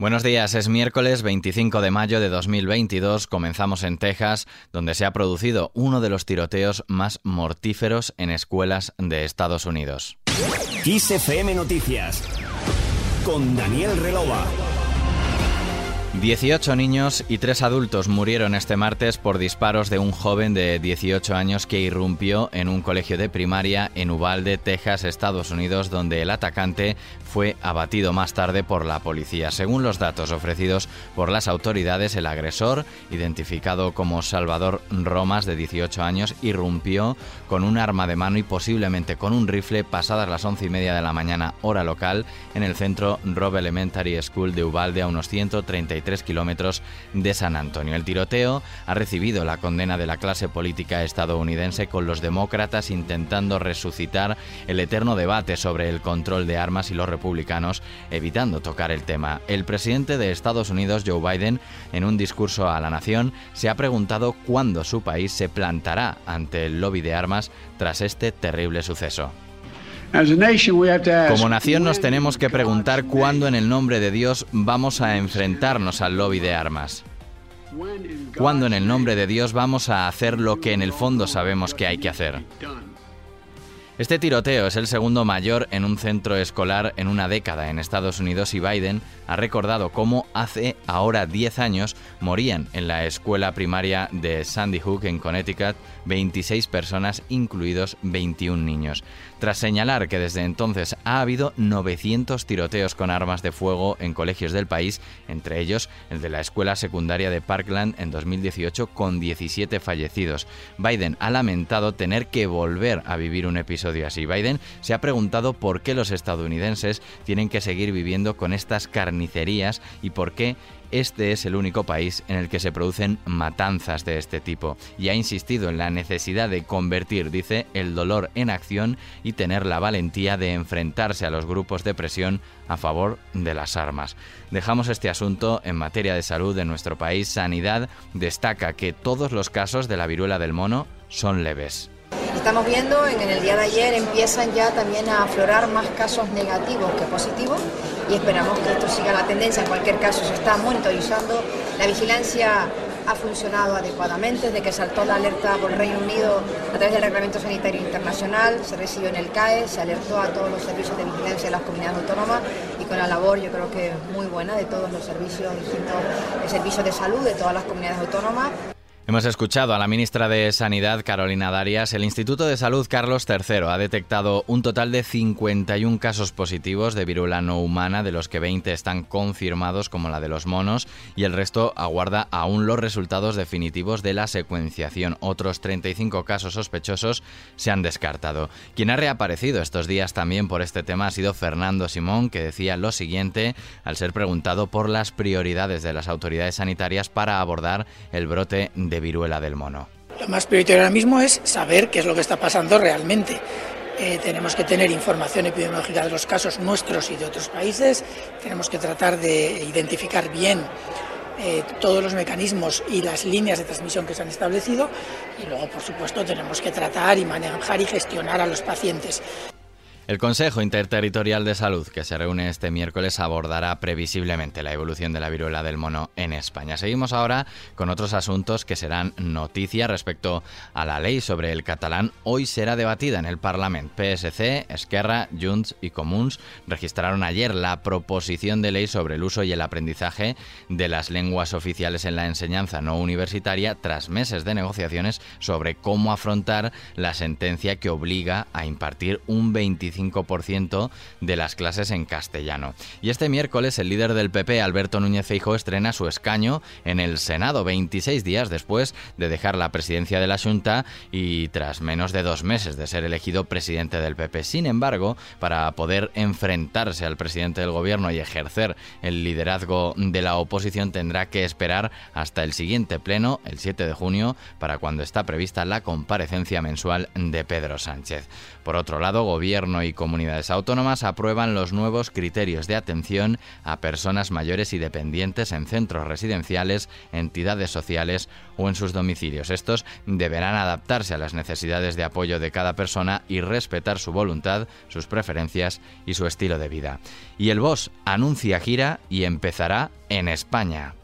Buenos días, es miércoles 25 de mayo de 2022, comenzamos en Texas, donde se ha producido uno de los tiroteos más mortíferos en escuelas de Estados Unidos. XFM Noticias con Daniel Relova. 18 niños y 3 adultos murieron este martes por disparos de un joven de 18 años que irrumpió en un colegio de primaria en Uvalde, Texas, Estados Unidos, donde el atacante fue abatido más tarde por la policía. Según los datos ofrecidos por las autoridades, el agresor, identificado como Salvador Romas, de 18 años, irrumpió con un arma de mano y posiblemente con un rifle pasadas las once y media de la mañana, hora local, en el centro Rob Elementary School de Uvalde, a unos 133 kilómetros de San Antonio. El tiroteo ha recibido la condena de la clase política estadounidense, con los demócratas intentando resucitar el eterno debate sobre el control de armas y los republicanos evitando tocar el tema. El presidente de Estados Unidos, Joe Biden, en un discurso a la nación, se ha preguntado cuándo su país se plantará ante el lobby de armas tras este terrible suceso. Como nación nos tenemos que preguntar cuándo en el nombre de Dios vamos a enfrentarnos al lobby de armas. ¿Cuándo en el nombre de Dios vamos a hacer lo que en el fondo sabemos que hay que hacer? Este tiroteo es el segundo mayor en un centro escolar en una década en Estados Unidos y Biden ha recordado cómo hace ahora 10 años morían en la escuela primaria de Sandy Hook en Connecticut 26 personas, incluidos 21 niños. Tras señalar que desde entonces ha habido 900 tiroteos con armas de fuego en colegios del país, entre ellos el de la escuela secundaria de Parkland en 2018 con 17 fallecidos. Biden ha lamentado tener que volver a vivir un episodio Biden se ha preguntado por qué los estadounidenses tienen que seguir viviendo con estas carnicerías y por qué este es el único país en el que se producen matanzas de este tipo y ha insistido en la necesidad de convertir, dice, el dolor en acción y tener la valentía de enfrentarse a los grupos de presión a favor de las armas. Dejamos este asunto en materia de salud de nuestro país. Sanidad destaca que todos los casos de la viruela del mono son leves. Estamos viendo en el día de ayer empiezan ya también a aflorar más casos negativos que positivos y esperamos que esto siga la tendencia. En cualquier caso se está monitorizando. La vigilancia ha funcionado adecuadamente desde que saltó la alerta por el Reino Unido a través del Reglamento Sanitario Internacional, se recibió en el CAE, se alertó a todos los servicios de vigilancia de las comunidades autónomas y con la labor yo creo que muy buena de todos los servicios, distintos servicios de salud de todas las comunidades autónomas. Hemos escuchado a la ministra de Sanidad, Carolina Darias. El Instituto de Salud Carlos III ha detectado un total de 51 casos positivos de viruela no humana, de los que 20 están confirmados como la de los monos, y el resto aguarda aún los resultados definitivos de la secuenciación. Otros 35 casos sospechosos se han descartado. Quien ha reaparecido estos días también por este tema ha sido Fernando Simón, que decía lo siguiente al ser preguntado por las prioridades de las autoridades sanitarias para abordar el brote de viruela del mono. Lo más prioritario ahora mismo es saber qué es lo que está pasando realmente. Eh, tenemos que tener información epidemiológica de los casos nuestros y de otros países. Tenemos que tratar de identificar bien eh, todos los mecanismos y las líneas de transmisión que se han establecido. Y luego, por supuesto, tenemos que tratar y manejar y gestionar a los pacientes. El Consejo Interterritorial de Salud, que se reúne este miércoles, abordará previsiblemente la evolución de la viruela del mono en España. Seguimos ahora con otros asuntos que serán noticia respecto a la ley sobre el catalán. Hoy será debatida en el Parlamento. PSC, Esquerra, Junts y Comuns registraron ayer la proposición de ley sobre el uso y el aprendizaje de las lenguas oficiales en la enseñanza no universitaria tras meses de negociaciones sobre cómo afrontar la sentencia que obliga a impartir un 25 de las clases en castellano. Y este miércoles el líder del PP, Alberto Núñez Feijóo, estrena su escaño en el Senado, 26 días después de dejar la presidencia de la Junta y tras menos de dos meses de ser elegido presidente del PP. Sin embargo, para poder enfrentarse al presidente del gobierno y ejercer el liderazgo de la oposición tendrá que esperar hasta el siguiente pleno, el 7 de junio, para cuando está prevista la comparecencia mensual de Pedro Sánchez. Por otro lado, Gobierno y y comunidades autónomas aprueban los nuevos criterios de atención a personas mayores y dependientes en centros residenciales, entidades sociales o en sus domicilios. Estos deberán adaptarse a las necesidades de apoyo de cada persona y respetar su voluntad, sus preferencias y su estilo de vida. Y el BOS anuncia gira y empezará en España.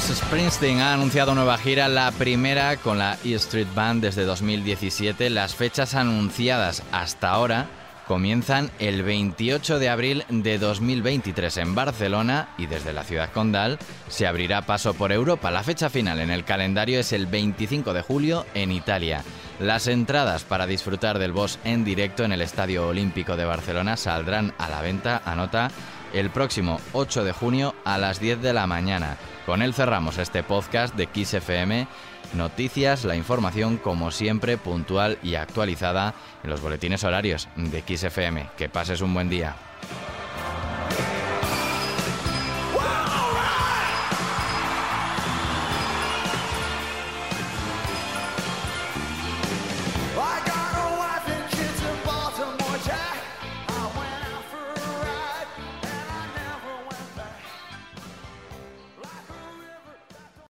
Springsteen ha anunciado nueva gira, la primera con la E Street Band desde 2017. Las fechas anunciadas hasta ahora comienzan el 28 de abril de 2023 en Barcelona y desde la ciudad condal se abrirá paso por Europa. La fecha final en el calendario es el 25 de julio en Italia. Las entradas para disfrutar del boss en directo en el Estadio Olímpico de Barcelona saldrán a la venta, anota, el próximo 8 de junio a las 10 de la mañana. Con él cerramos este podcast de Kiss FM. Noticias, la información como siempre puntual y actualizada en los boletines horarios de Kiss FM. Que pases un buen día.